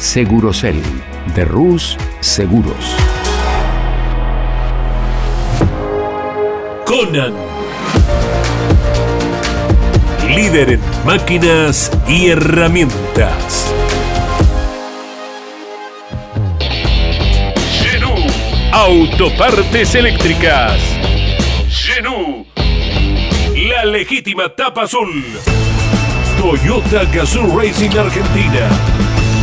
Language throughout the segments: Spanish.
Segurocel de Rus Seguros. Conan. Líder en máquinas y herramientas. Genú. Autopartes eléctricas. Genú. La legítima tapa azul. Toyota Gazoo Racing Argentina.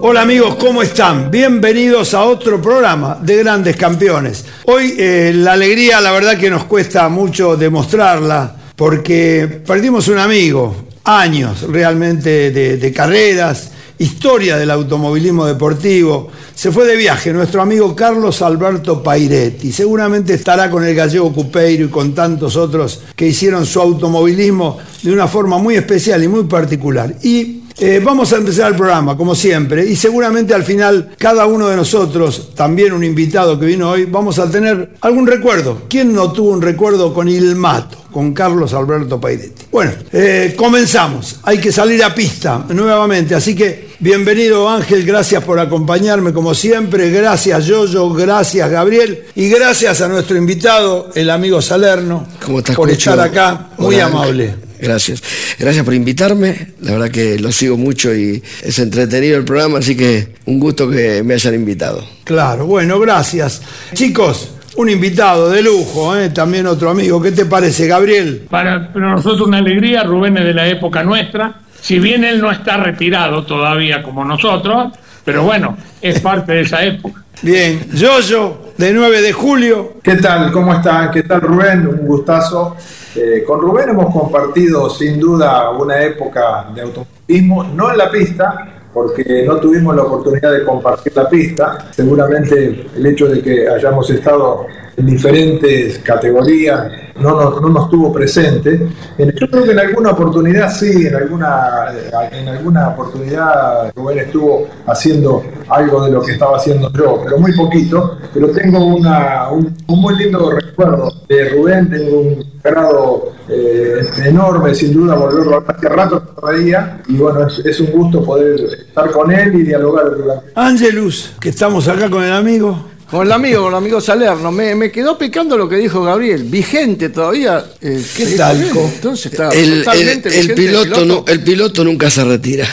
Hola amigos, ¿cómo están? Bienvenidos a otro programa de Grandes Campeones. Hoy eh, la alegría, la verdad que nos cuesta mucho demostrarla, porque perdimos un amigo, años realmente de, de carreras, historia del automovilismo deportivo. Se fue de viaje nuestro amigo Carlos Alberto Pairetti. Seguramente estará con el gallego Cupeiro y con tantos otros que hicieron su automovilismo de una forma muy especial y muy particular. Y eh, vamos a empezar el programa, como siempre, y seguramente al final cada uno de nosotros, también un invitado que vino hoy, vamos a tener algún recuerdo. ¿Quién no tuvo un recuerdo con Ilmato, con Carlos Alberto Pairetti? Bueno, eh, comenzamos. Hay que salir a pista nuevamente, así que bienvenido Ángel, gracias por acompañarme como siempre, gracias Yoyo, gracias Gabriel y gracias a nuestro invitado, el amigo Salerno, ¿Cómo estás, por estar acá, muy Hola, amable. Gracias. Gracias por invitarme. La verdad que lo sigo mucho y es entretenido el programa, así que un gusto que me hayan invitado. Claro, bueno, gracias. Chicos, un invitado de lujo, ¿eh? también otro amigo. ¿Qué te parece, Gabriel? Para, para nosotros una alegría, Rubén es de la época nuestra, si bien él no está retirado todavía como nosotros, pero bueno, es parte de esa época. Bien, Yoyo, de 9 de julio. ¿Qué tal? ¿Cómo están? ¿Qué tal Rubén? Un gustazo. Eh, con Rubén hemos compartido sin duda una época de automovilismo, no en la pista, porque no tuvimos la oportunidad de compartir la pista. Seguramente el hecho de que hayamos estado en diferentes categorías no nos, no nos tuvo presente. Yo creo que en alguna oportunidad sí, en alguna, eh, en alguna oportunidad Rubén estuvo haciendo algo de lo que estaba haciendo yo, pero muy poquito. Pero tengo un, un muy lindo recuerdo de Rubén, tengo un grado eh, enorme, sin duda, volverlo a hace rato que no veía, y bueno, es, es un gusto poder estar con él y dialogar durante Ángelus, que estamos acá con el amigo. Con el amigo, con el amigo Salerno, me, me quedó picando lo que dijo Gabriel, vigente todavía. eh, ¿Qué ¿Qué tal? talco? Entonces está El, el- totalmente el vigente piloto, nu- el piloto nunca se retira.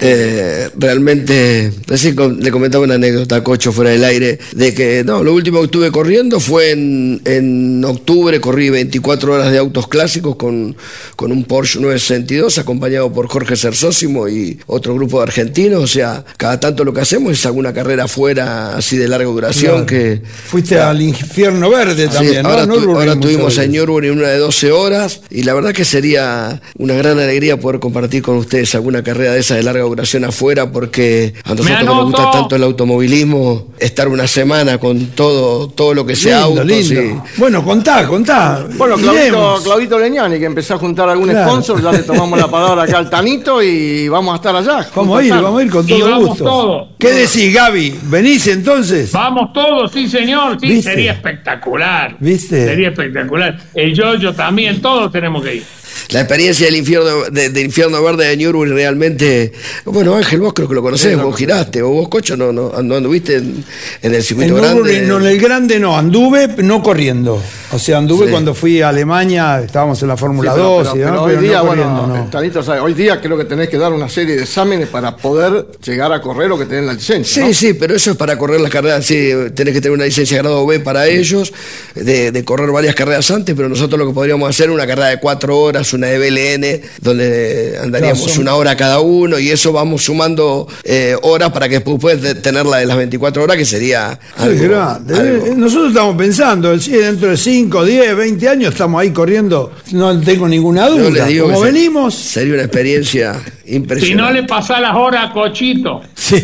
Eh, realmente, recién le comentaba una anécdota a Cocho fuera del aire, de que no, lo último que estuve corriendo fue en, en octubre, corrí 24 horas de autos clásicos con, con un Porsche 962, acompañado por Jorge Cersósimo y otro grupo de argentinos, o sea, cada tanto lo que hacemos es alguna carrera afuera así de larga duración Claro. que... Fuiste al infierno verde también, ¿no? ahora, No tu- ahora tuvimos en Nürburgring una de 12 horas y la verdad que sería una gran alegría poder compartir con ustedes alguna carrera de esa de larga duración afuera porque a nosotros nos gusta tanto el automovilismo, estar una semana con todo, todo lo que sea Lindo, autos lindo. y- Bueno, contá, contá. Bueno, Claudito. Claudito Leñani, que empezó a juntar algún Claro. sponsor, ya le tomamos la palabra acá al Tanito y vamos a estar allá. Vamos a ir, vamos a ir con Y todo vamos gusto. todos. ¿Qué decís, Gaby? ¿Venís entonces? Vamos todos, sí señor, sí, ¿Viste? sería espectacular. ¿Viste? Sería espectacular. El yo-yo también, todos tenemos que ir. La experiencia del infierno, de- del infierno verde de Nürburgring realmente. Bueno, Ángel, vos creo que lo conocés, vos giraste, o vos, Cocho, no, no, no anduviste en, en el circuito grande. no, en el grande no, anduve no corriendo. O sea, anduve Sí. cuando fui a Alemania, estábamos en la Fórmula Sí, pero- 2 pero- hoy día, no bueno, corriendo, no. el Tanito sabe, hoy día creo que tenés que dar una serie de exámenes para poder llegar a correr o que tenés la licencia. Sí, ¿no? sí, pero eso es para correr las carreras, sí, tenés que tener una licencia grado B para ellos, de, de correr varias carreras antes, pero nosotros lo que podríamos hacer es una carrera de cuatro horas, una de BLN, donde andaríamos Claro, son- una hora cada uno y eso vamos sumando eh, horas para que después puedas tener la de las 24 horas, que sería Sí, algo- grande. algo- Eh, Nosotros estamos pensando, dentro de 5, 10, 20 años estamos ahí corriendo, no tengo ninguna Yo duda. les digo Como venimos, Sería una experiencia Si impresionante. no le pasás las horas a Cochito. sí.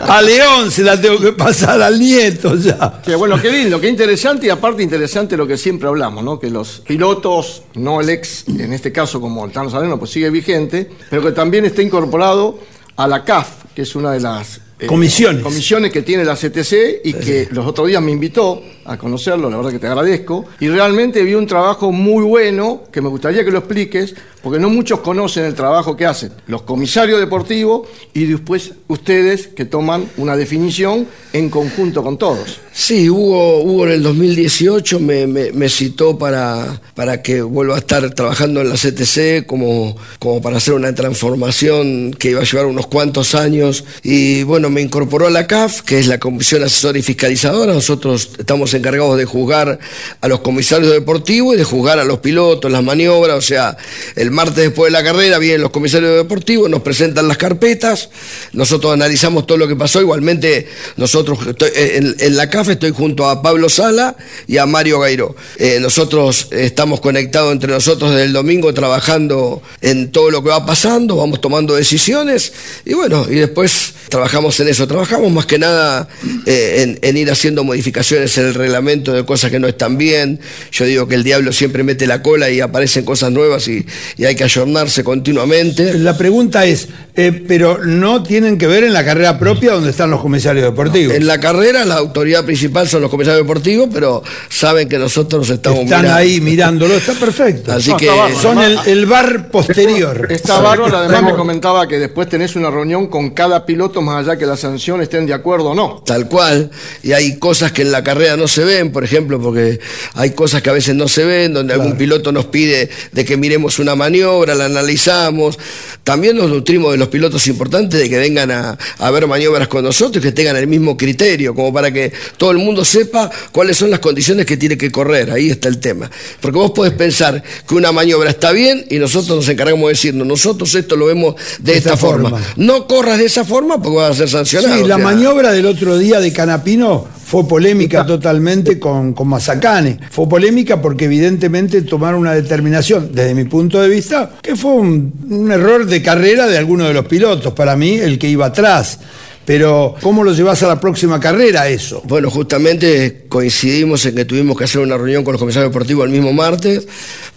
a León se la tengo que pasar al nieto ya. Que bueno, qué lindo, qué interesante y aparte interesante lo que siempre hablamos, ¿no? Que los pilotos, no el ex, en este caso como el Tano Salerno, pues sigue vigente, pero que también está incorporado a la CAF, que es una de las eh, Comisiones. comisiones que tiene la CTC y que los otros días me invitó a conocerlo, la verdad que te agradezco, y realmente vi un trabajo muy bueno que me gustaría que lo expliques, porque no muchos conocen el trabajo que hacen los comisarios deportivos y después ustedes que toman una definición en conjunto con todos. Sí, Hugo, Hugo en el 2018 me, me- citó para, para que vuelva a estar trabajando en la CTC como, como para hacer una transformación que iba a llevar unos cuantos años. Y bueno, me incorporó a la CAF, que es la Comisión Asesora y Fiscalizadora. Nosotros estamos encargados de juzgar a los comisarios deportivos y de juzgar a los pilotos, las maniobras. O sea, el martes después de la carrera vienen los comisarios deportivos, nos presentan las carpetas, nosotros analizamos todo lo que pasó. Igualmente, nosotros en, en la CAF estoy junto a Pablo Sala y a Mario Gairo. Eh, nosotros estamos conectados entre nosotros desde el domingo trabajando en todo lo que va pasando, vamos tomando decisiones y bueno, y después trabajamos en eso. Trabajamos más que nada eh, en, en ir haciendo modificaciones en el reglamento de cosas que no están bien. Yo digo que el diablo siempre mete la cola y aparecen cosas nuevas y, y hay que ayornarse continuamente. La pregunta es, eh, pero no tienen que ver en la carrera propia donde están los comisarios deportivos. En la carrera la autoridad principal son los comisarios deportivos, pero saben que nosotros estamos Están mirando. ahí mirándolo, está perfecto. Así No, que. Son el, el bar posterior. Está bárbaro, además me comentaba que después tenés una reunión con cada piloto más allá que la sanción estén de acuerdo o no. Tal cual, y hay cosas que en la carrera no se ven, por ejemplo, porque hay cosas que a veces no se ven, donde algún piloto nos pide de que miremos una maniobra, la analizamos. También nos nutrimos de los pilotos importantes de que vengan a, a ver maniobras con nosotros y que tengan el mismo criterio, como para que todo el mundo sepa cuáles son las condiciones que tiene que correr. Ahí está el tema. Porque vos podés pensar que una maniobra está bien y nosotros nos encargamos de decirnos, nosotros esto lo vemos de, esta, esta forma. forma. No corras de esa forma porque vas a ser sancionado. Sí, o la sea, maniobra del otro día de Canapino fue polémica totalmente con, con Mazacane. Fue polémica porque evidentemente tomaron una determinación, desde mi punto de vista, que fue un, un error de carrera de alguno de los pilotos, para mí el que iba atrás. Pero, ¿cómo lo llevas a la próxima carrera eso? Bueno, justamente coincidimos en que tuvimos que hacer una reunión con los comisarios deportivos el mismo martes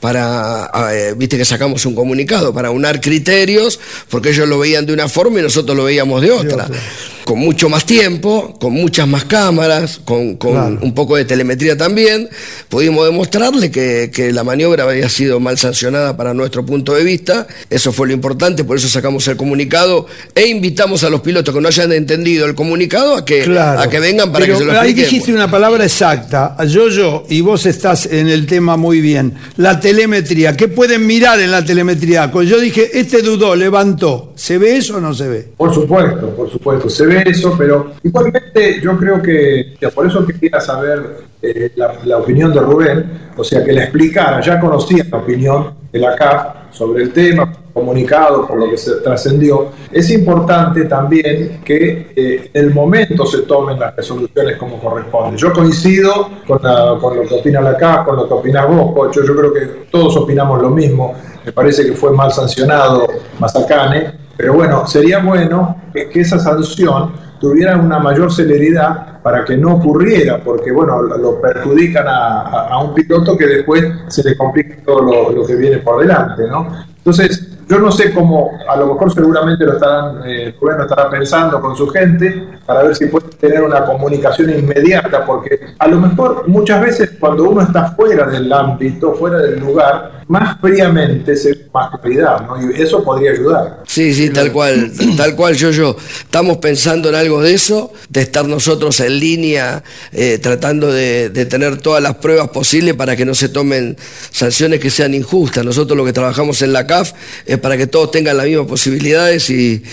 para, eh, viste que sacamos un comunicado para unar criterios, porque ellos lo veían de una forma y nosotros lo veíamos de otra. Con mucho más tiempo, con muchas más cámaras, con, con Claro. un poco de telemetría también, pudimos demostrarle que, que la maniobra había sido mal sancionada para nuestro punto de vista. Eso fue lo importante, por eso sacamos el comunicado e invitamos a los pilotos que no hayan entendido el comunicado a que, Claro. a que vengan para Pero que se lo Ahí dijiste una palabra exacta, yo-yo, y vos estás en el tema muy bien. La telemetría, ¿qué pueden mirar en la telemetría? Cuando yo dije, este dudó, levantó, ¿se ve eso o no se ve? Por supuesto, por supuesto, se ve eso, pero igualmente yo creo que, por eso quería saber eh, la, la opinión de Rubén, o sea, que le explicara, ya conocía la opinión de la CAF sobre el tema, comunicado por lo que se trascendió. Es importante también que eh, el momento se tomen las resoluciones como corresponde. Yo coincido con, la- con lo que opina la CAF, con lo que opinás vos, Cocho, yo creo que todos opinamos lo mismo. Me parece que fue mal sancionado Mazacane, Pero bueno, sería bueno que esa sanción tuviera una mayor celeridad para que no ocurriera, porque bueno, lo perjudican a, un piloto que después se le complica todo lo, que viene por delante, ¿no? Entonces, yo no sé cómo, a lo mejor seguramente lo estarán, eh, estará pensando con su gente para ver si puede tener una comunicación inmediata, porque a lo mejor muchas veces cuando uno está fuera del ámbito, fuera del lugar, más fríamente se más claridad, ¿no? Y eso podría ayudar. Sí, sí, tal cual, tal cual yo, yo. Estamos pensando en algo de eso, de estar nosotros en línea, eh, tratando de, de tener todas las pruebas posibles para que no se tomen sanciones que sean injustas. Nosotros lo que trabajamos en la CAF es para que todos tengan las mismas posibilidades y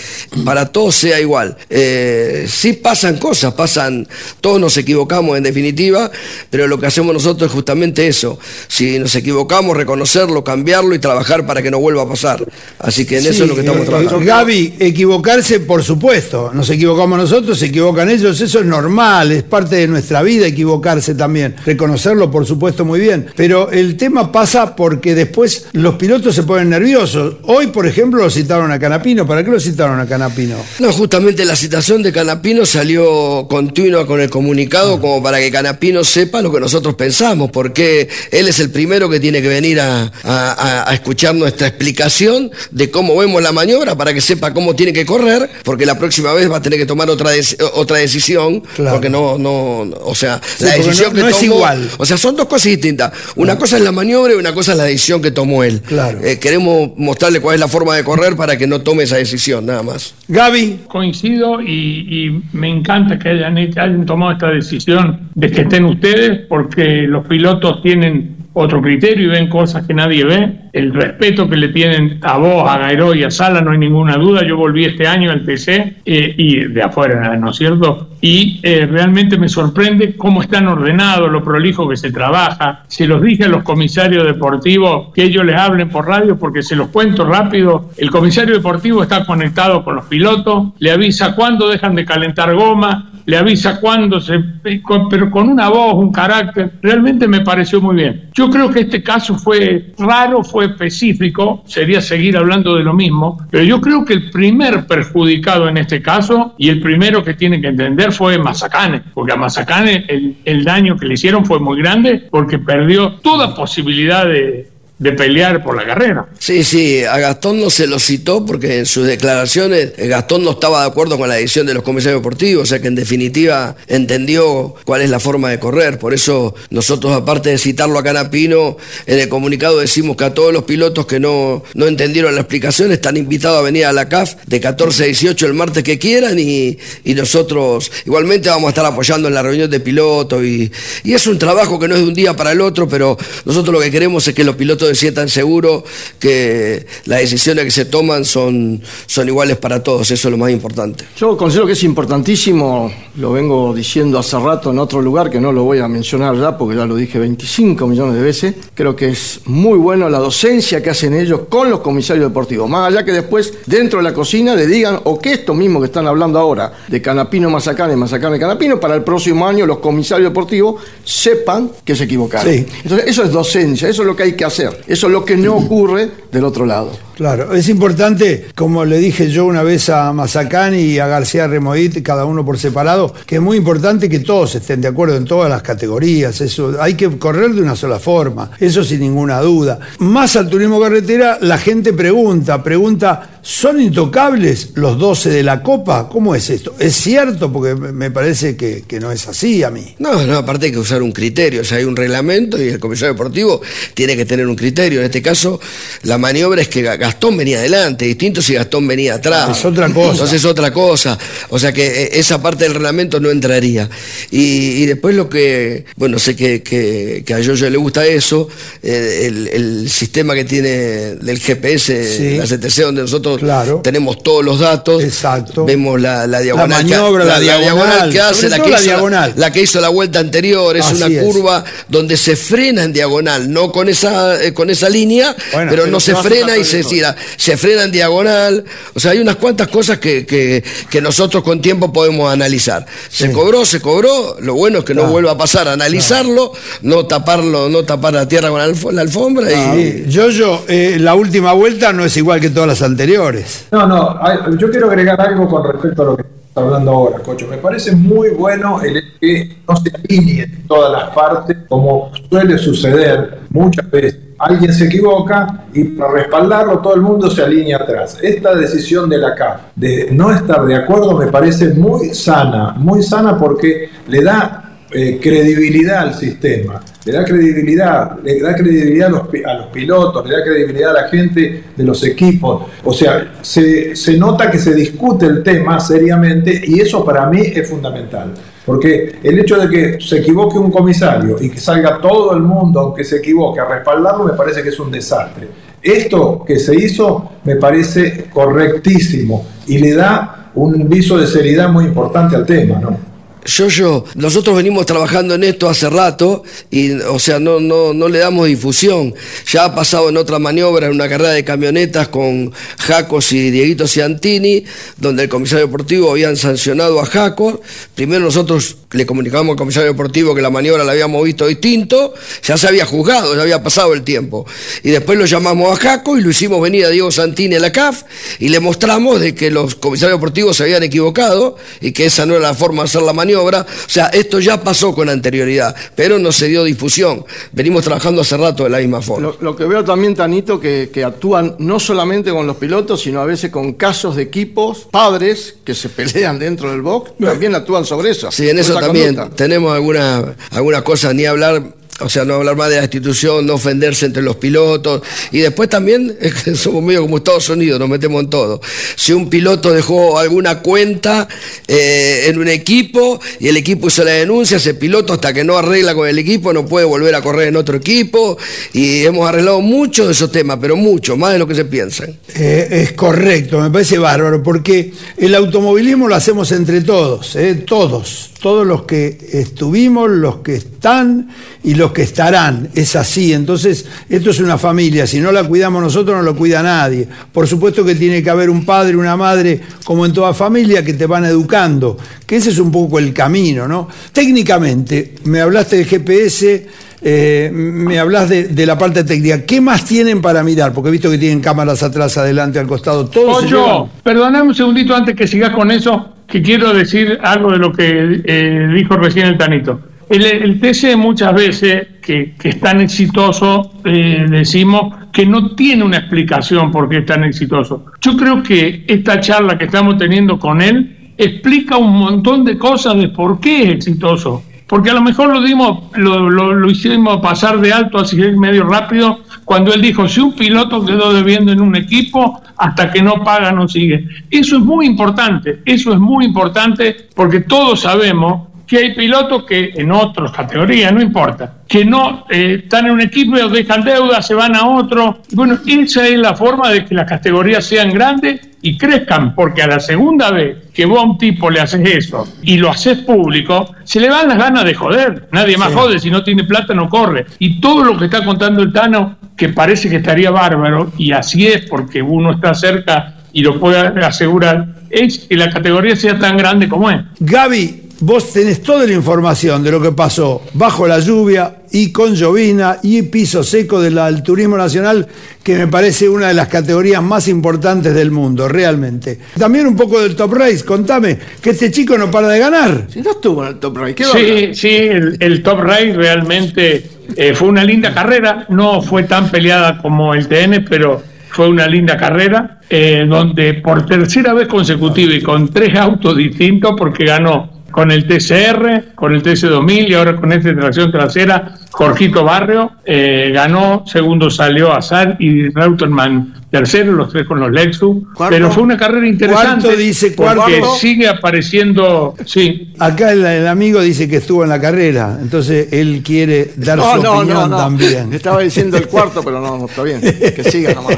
para todos sea igual. Eh, sí pasan cosas, pasan, todos nos equivocamos en definitiva, pero lo que hacemos nosotros es justamente eso. Si nos equivocamos, reconocerlo, cambiarlo y trabajar para que no vuelva a pasar. Así que en eso es lo que estamos eh, trabajando. Gaby, equivocarse, por supuesto. Nos equivocamos nosotros, se equivocan ellos. Eso es normal, es parte de nuestra vida equivocarse también. Reconocerlo, por supuesto, muy bien. Pero el tema pasa porque después los pilotos se ponen nerviosos. Hoy, por ejemplo, lo citaron a Canapino. ¿Para qué lo citaron a Canapino? No, justamente la citación de Canapino salió continua con el comunicado como para que Canapino sepa lo que nosotros pensamos, porque él es el primero que tiene que venir a, a- a- a escuchar nuestra explicación de cómo vemos la maniobra para que sepa cómo tiene que correr, porque la próxima vez va a tener que tomar otra, otra decisión, Claro. porque no, no, no- o sea, Sí, la decisión no- que no es igual. o sea, son dos cosas distintas. Una cosa es la maniobra y una cosa es la decisión que tomó él. Claro. Eh, queremos mostrarle cuál es la forma de correr para que no tome esa decisión, nada más. Gaby, Coincido y, y me encanta que hayan, hayan tomado esta decisión de que estén ustedes, porque los pilotos tienen otro criterio y ven cosas que nadie ve. El respeto que le tienen a vos, a Gairo y a Sala, no hay ninguna duda. Yo volví este año al TC eh, y de afuera, ¿no es cierto? Y eh, realmente me sorprende cómo están ordenados, lo prolijo que se trabaja. Se los dije a los comisarios deportivos que ellos les hablen por radio porque se los cuento rápido. El comisario deportivo está conectado con los pilotos, le avisa cuándo dejan de calentar goma, le avisa cuándo se... con- pero con una voz, un carácter, realmente me pareció muy bien. Yo creo que este caso fue raro, fue específico, sería seguir hablando de lo mismo, pero yo creo que el primer perjudicado en este caso y el primero que tiene que entender fue Mazacane, porque a Mazacane el, el daño que le hicieron fue muy grande porque perdió toda posibilidad de, de pelear por la carrera. Sí, sí, a Gastón no se lo citó porque en sus declaraciones eh, Gastón no estaba de acuerdo con la decisión de los comisarios deportivos, o sea que en definitiva entendió cuál es la forma de correr. Por eso nosotros, aparte de citarlo a Canapino, en el comunicado decimos que a todos los pilotos que no, no entendieron la explicación están invitados a venir a la CAF de 14 a 18 el martes que quieran y, y nosotros igualmente vamos a estar apoyando en la reunión de pilotos y, y es un trabajo que no es de un día para el otro, pero nosotros lo que queremos es que los pilotos se sientan seguros que las decisiones que se toman son, son iguales para todos, eso es lo más importante. Yo considero que es importantísimo, lo vengo diciendo hace rato en otro lugar, que no lo voy a mencionar ya porque ya lo dije 25 millones de veces. Creo que es muy bueno la docencia que hacen ellos con los comisarios deportivos. Más allá que después, dentro de la cocina, le digan, o que esto mismo que están hablando ahora, de Canapino Mazacane, Mazacane Canapino, para el próximo año los comisarios deportivos sepan que se equivocaron. Sí. Entonces, eso es docencia, eso es lo que hay que hacer. Eso es lo que no ocurre del otro lado. Claro, es importante, como le dije yo una vez a Mazacán y a García Remoit, cada uno por separado, que es muy importante que todos estén de acuerdo en todas las categorías. Eso hay que correr de una sola forma, eso sin ninguna duda. Más al turismo carretera, la gente pregunta, pregunta, ¿son intocables los 12 de la Copa? ¿Cómo es esto? ¿Es cierto? Porque me parece que, que no es así a mí. No, no, aparte hay que usar un criterio, o sea, hay un reglamento y el comisario deportivo tiene que tener un criterio. En este caso, la maniobra es que Gastón venía adelante, distinto si Gastón venía atrás. Es otra cosa. Entonces es otra cosa. O sea que eh, esa parte del reglamento no entraría. Y, y después lo que, bueno, sé que, que, que a Yoyo le gusta eso, eh, el, el sistema que tiene del GPS, Sí. la CTC, donde nosotros Claro. tenemos todos los datos, Exacto. vemos la, la diagonal, maniobra, la diagonal, que hace, la que, la hizo la que hizo la vuelta anterior, es Así una es. curva donde se frena en diagonal, no con esa, eh, con esa línea, Bueno, pero, pero no se frena y se. Mira, se frena en diagonal. O sea, hay unas cuantas cosas que, que, que nosotros con tiempo podemos analizar. Se cobró, se cobró. Lo bueno es que no vuelva a pasar, analizarlo, no taparlo, no tapar la tierra con la, alf- la alfombra. y, Yo, yo, eh, la última vuelta no es igual que todas las anteriores. No, no, yo quiero agregar algo con respecto a lo que hablando ahora, Cocho. Me parece muy bueno el que no se alineen todas las partes, como suele suceder muchas veces. Alguien se equivoca y para respaldarlo todo el mundo se alinea atrás. Esta decisión de la CAF de no estar de acuerdo me parece muy sana, muy sana porque le da eh, credibilidad al sistema, le da credibilidad, le da credibilidad a los, pilotos, le da credibilidad a la gente de los equipos. O sea, se, se nota que se discute el tema seriamente y eso para mí es fundamental. Porque el hecho de que se equivoque un comisario y que salga todo el mundo, aunque se equivoque, a respaldarlo, me parece que es un desastre. Esto que se hizo me parece correctísimo y le da un viso de seriedad muy importante al tema, ¿no? Yo, yo, nosotros venimos trabajando en esto hace rato y, o sea, no, no, no le damos difusión. Ya ha pasado en otra maniobra, en una carrera de camionetas con Jacos y Dieguito Ciantini, donde el comisario deportivo habían sancionado a Jacos. Primero nosotros le comunicamos al comisario deportivo que la maniobra la habíamos visto distinto, ya se había juzgado, ya había pasado el tiempo. Y después lo llamamos a Jaco y lo hicimos venir a Diego Santini a la CAF y le mostramos de que los comisarios deportivos se habían equivocado y que esa no era la forma de hacer la maniobra. O sea, esto ya pasó con anterioridad, pero no se dio difusión. Venimos trabajando hace rato de la misma forma. Lo, lo que veo también, Tanito, que, que actúan no solamente con los pilotos, sino a veces con casos de equipos, padres que se pelean dentro del box, también actúan sobre eso. Sí, en eso también conducta. tenemos alguna, algunas cosas, ni hablar, o sea, no hablar más de la institución, no ofenderse entre los pilotos. Y después también somos medio como Estados Unidos, nos metemos en todo. Si un piloto dejó alguna cuenta eh, en un equipo y el equipo hizo la denuncia, ese piloto hasta que no arregla con el equipo no puede volver a correr en otro equipo. Y hemos arreglado mucho de esos temas, pero mucho, más de lo que se piensan. Eh, es correcto, me parece bárbaro, porque el automovilismo lo hacemos entre todos, eh, todos, todos los que estuvimos, los que están y los que estarán, es así, entonces esto es una familia, si no la cuidamos nosotros no lo cuida nadie. Por supuesto que tiene que haber un padre, una madre, como en toda familia, que te van educando, que ese es un poco el camino, ¿no? Técnicamente, me hablaste del GPS, eh, me hablas de, de la parte técnica. ¿Qué más tienen para mirar? Porque he visto que tienen cámaras atrás, adelante, al costado. Todo. Ocho, perdóname un segundito antes que sigas con eso, que quiero decir algo de lo que eh, dijo recién el Tanito. El, el muchas veces, que, que es tan exitoso, eh, decimos que no tiene una explicación por qué es tan exitoso. Yo creo que esta charla que estamos teniendo con él explica un montón de cosas de por qué es exitoso. Porque a lo mejor lo dimos, lo hicimos pasar de alto así medio rápido cuando él dijo, si un piloto quedó debiendo en un equipo, hasta que no paga no sigue. Eso es muy importante, eso es muy importante porque todos sabemos que hay pilotos que en otras categorías, no importa, que no eh, están en un equipo, dejan deuda, se van a otro. Bueno, esa es la forma de que las categorías sean grandes y crezcan, porque a la segunda vez que vos a un tipo le haces eso y lo haces público, se le van las ganas de joder. Nadie más jode, si no tiene plata no corre. Y todo lo que está contando el Tano, que parece que estaría bárbaro, y así es porque uno está cerca y lo puede asegurar, es que la categoría sea tan grande como es. Gaby, vos tenés toda la información de lo que pasó bajo la lluvia y con llovina y piso seco del del turismo nacional, que me parece una de las categorías más importantes del mundo, realmente. También un poco del Top Race, contame, que este chico no para de ganar. Si no estuvo en el Top Race, ¿qué va a hablar? Sí, sí, el, el Top Race realmente eh, fue una linda carrera, no fue tan peleada como el TN, pero fue una linda carrera, eh, donde por tercera vez consecutiva y con tres autos distintos, porque ganó con el TCR, con el TC2000 y ahora con este de tracción trasera, Jorgito Barrio eh, ganó, segundo salió Azar y Reutemann tercero, los tres con los Lexus, Cuarto. pero fue una carrera interesante. Cuarto dice, porque cuarto. sigue apareciendo, sí, Acá el, el amigo dice que estuvo en la carrera, entonces él quiere dar No, su no, opinión no, no. también. Estaba diciendo el cuarto, pero no, no, está bien. Que siga nomás.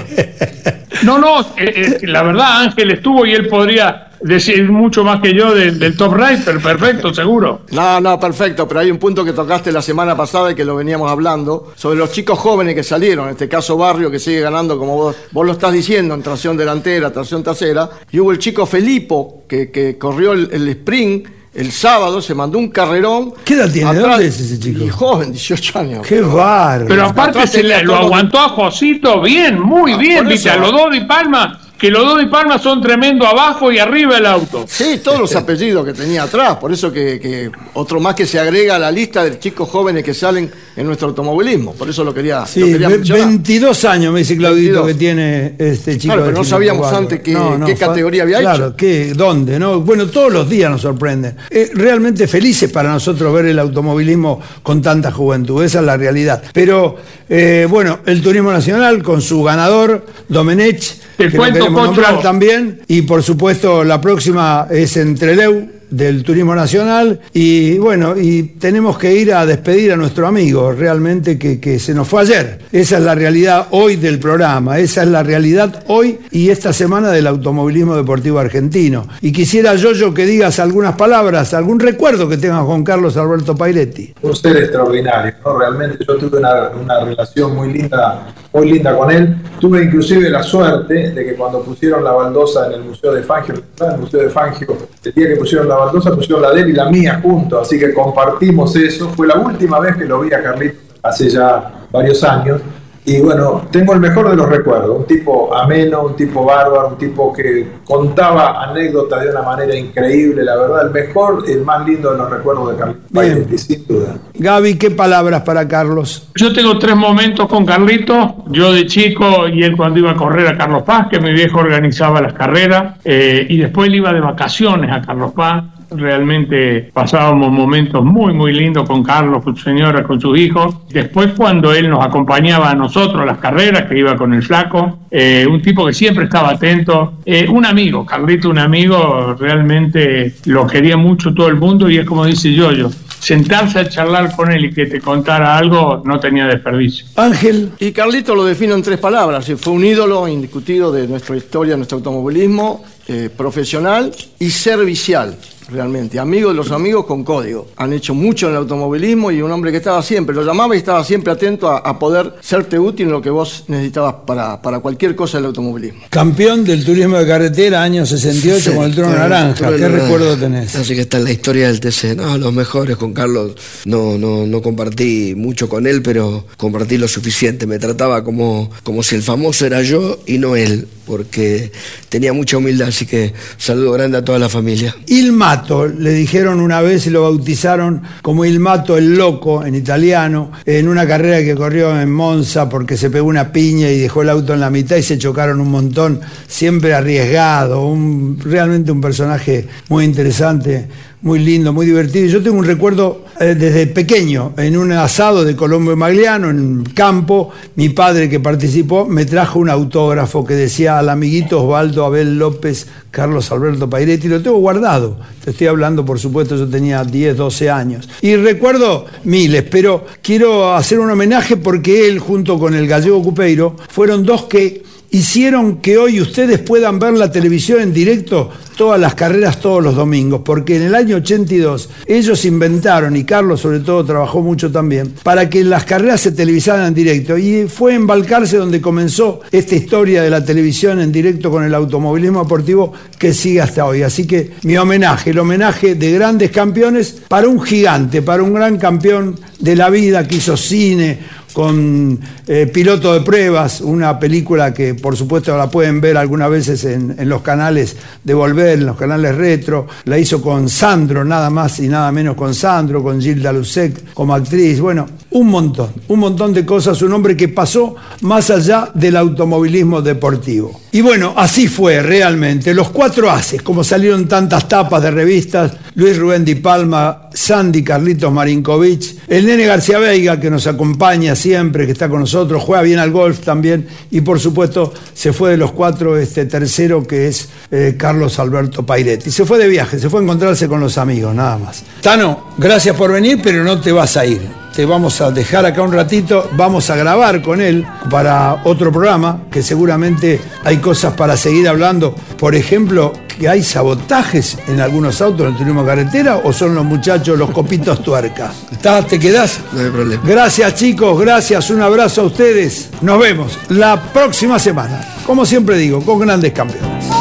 No, no, eh, eh, la verdad Ángel estuvo y él podría decir mucho más que yo del, del top rider, perfecto, seguro. No, no, perfecto, pero hay un punto que tocaste la semana pasada y que lo veníamos hablando, sobre los chicos jóvenes que salieron, en este caso Barrio, que sigue ganando como vos, vos lo estás diciendo, en tracción delantera, tracción trasera, y hubo el chico Felipo, que, que corrió el, el sprint, el sábado se mandó un carrerón. ¿Qué edad tiene? atrás- ¿Dónde es ese chico? Y joven, 18 años. Qué bárbaro. Pero aparte se le, lo aguantó a Josito bien, muy Ah, bien, viste, a los dos de Palma, que los dos de Palma son tremendo abajo y arriba el auto. Sí, todos los apellidos que tenía atrás, por eso que, que otro más que se agrega a la lista de chicos jóvenes que salen en nuestro automovilismo, por eso lo quería, Sí, lo quería ve- mencionar. 22 años me dice Claudito 22. que tiene este chico. Claro, pero no sabíamos antes qué- categoría había Claro, hecho. qué, dónde, ¿no? Bueno, todos los días nos sorprenden. Eh, realmente felices para nosotros ver el automovilismo con tanta juventud, esa es la realidad. Pero, eh, bueno, el turismo nacional con su ganador, Domenech, Te que lo cuento, queremos Pocho. nombrar también, y por supuesto la próxima es en Treleu, del Turismo Nacional y bueno, y tenemos que ir a despedir a nuestro amigo, realmente que, que se nos fue ayer. Esa es la realidad hoy del programa, esa es la realidad hoy y esta semana del automovilismo deportivo argentino. Y quisiera yo que digas algunas palabras, algún recuerdo que tengas con Carlos Alberto Pairetti. un ser extraordinario, ¿no? Realmente yo tuve una, una relación muy linda, muy linda con él. Tuve inclusive la suerte de que cuando pusieron la baldosa en el Museo de Fangio, el Museo de Fangio, el día que pusieron la baldosa pusieron la de él y la mía juntos, así que compartimos eso. Fue la última vez que lo vi a Carlito hace ya varios años. Y bueno, tengo el mejor de los recuerdos, un tipo ameno, un tipo bárbaro, un tipo que contaba anécdotas de una manera increíble, la verdad, el mejor, el más lindo de los recuerdos de Carlitos Bien. Pairetti, sin duda. Gaby, ¿qué palabras para Carlos? Yo tengo tres momentos con Carlito, yo de chico y él cuando iba a correr a Carlos Paz, que mi viejo organizaba las carreras, eh, y después él iba de vacaciones a Carlos Paz. Realmente pasábamos momentos muy, muy lindos con Carlos, con su señora, con sus hijos. Después cuando él nos acompañaba a nosotros a las carreras, que iba con el flaco, eh, un tipo que siempre estaba atento, eh, un amigo, Carlito, un amigo, realmente lo quería mucho todo el mundo y es como dice Yoyo, sentarse a charlar con él y que te contara algo no tenía desperdicio. Ángel, Y Carlito lo defino en tres palabras. sí, Fue un ídolo indiscutido de nuestra historia, nuestro automovilismo, eh, profesional y servicial, realmente. Amigo de los amigos con código. Han hecho mucho en el automovilismo y un hombre que estaba siempre, lo llamaba y estaba siempre atento a, a poder serte útil en lo que vos necesitabas para, para cualquier cosa del automovilismo. campeón del turismo de carretera, año 68 Sí, con el trono naranja. ¿Qué naranja. recuerdo tenés? Así que está en la historia del TC. No, los mejores con Carlos. No, no, no compartí mucho con él, pero compartí lo suficiente. Me trataba como, como si el famoso era yo y no él, porque tenía mucha humildad. Así que saludo grande a toda la familia. Il Le dijeron una vez y lo bautizaron como Il Mato el Loco en italiano, en una carrera que corrió en Monza porque se pegó una piña y dejó el auto en la mitad y se chocaron un montón, siempre arriesgado, un, realmente un personaje muy interesante, muy lindo, muy divertido. Yo tengo un recuerdo eh, desde pequeño, en un asado de Colombo y Magliano, en campo, mi padre que participó me trajo un autógrafo que decía al amiguito Osvaldo Abel López, Carlos Alberto Pairetti, lo tengo guardado. Te estoy hablando, por supuesto, yo tenía 10, 12 años. Y recuerdo miles, pero quiero hacer un homenaje porque él, junto con el gallego Cupeiro, fueron dos que hicieron que hoy ustedes puedan ver la televisión en directo todas las carreras todos los domingos, porque en el año 82 ellos inventaron, y Carlos sobre todo trabajó mucho también, para que las carreras se televisaran en directo. Y fue en Balcarce donde comenzó esta historia de la televisión en directo con el automovilismo deportivo que sigue hasta hoy. Así que mi homenaje, el homenaje de grandes campeones para un gigante, para un gran campeón de la vida que hizo cine, con eh, Piloto de Pruebas, una película que por supuesto la pueden ver algunas veces en, en los canales de Volver, en los canales retro, la hizo con Sandro, nada más y nada menos con Sandro, con Gilda Lucek como actriz, bueno, un montón, un montón de cosas, un hombre que pasó más allá del automovilismo deportivo. Y bueno, así fue realmente, los cuatro haces, como salieron tantas tapas de revistas, Luis Rubén Di Palma, Sandy Carlitos Marinkovic, el nene García Veiga que nos acompaña siempre, que está con nosotros, juega bien al golf también, y por supuesto se fue de los cuatro este tercero que es eh, Carlos Alberto Pairetti. Se fue de viaje, se fue a encontrarse con los amigos, nada más. Tano, gracias por venir, pero no te vas a ir. Te vamos a dejar acá un ratito, vamos a grabar con él para otro programa, que seguramente hay cosas para seguir hablando. Por ejemplo, que hay sabotajes en algunos autos en el turismo carretera o son los muchachos los copitos tuercas? ¿Está? ¿Te quedás? No hay problema. Gracias chicos, gracias, un abrazo a ustedes. Nos vemos la próxima semana, como siempre digo, con grandes campeones.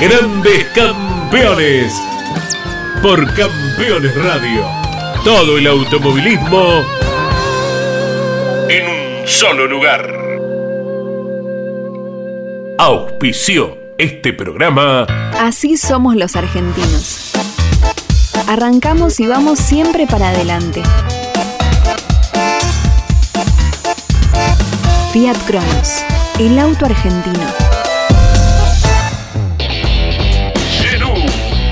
Grandes Campeones. Por Campeones Radio. Todo el automovilismo en un solo lugar. Auspició este programa. Así somos los argentinos. Arrancamos y vamos siempre para adelante. Fiat Cronos, el auto argentino.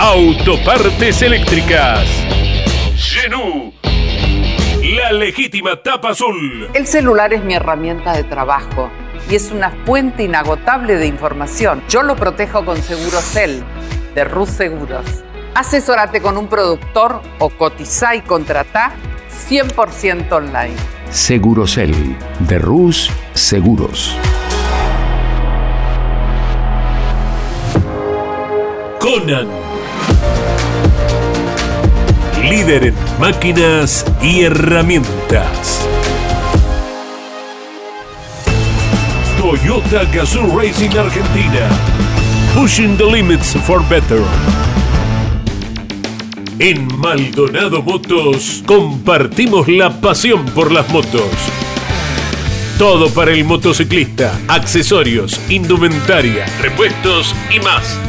Autopartes eléctricas. Genú, la legítima tapa azul. El celular es mi herramienta de trabajo y es una fuente inagotable de información. Yo lo protejo con Segurocel de Rus Seguros. Asesórate con un productor o cotiza y contrata 100% online. Segurosel de Rus Seguros. Conan. Líder en máquinas y herramientas. Toyota Gazoo Racing Argentina. Pushing the limits for better. En Maldonado Motos compartimos la pasión por las motos. Todo para el motociclista, accesorios, indumentaria, repuestos y más.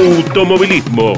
automovilismo.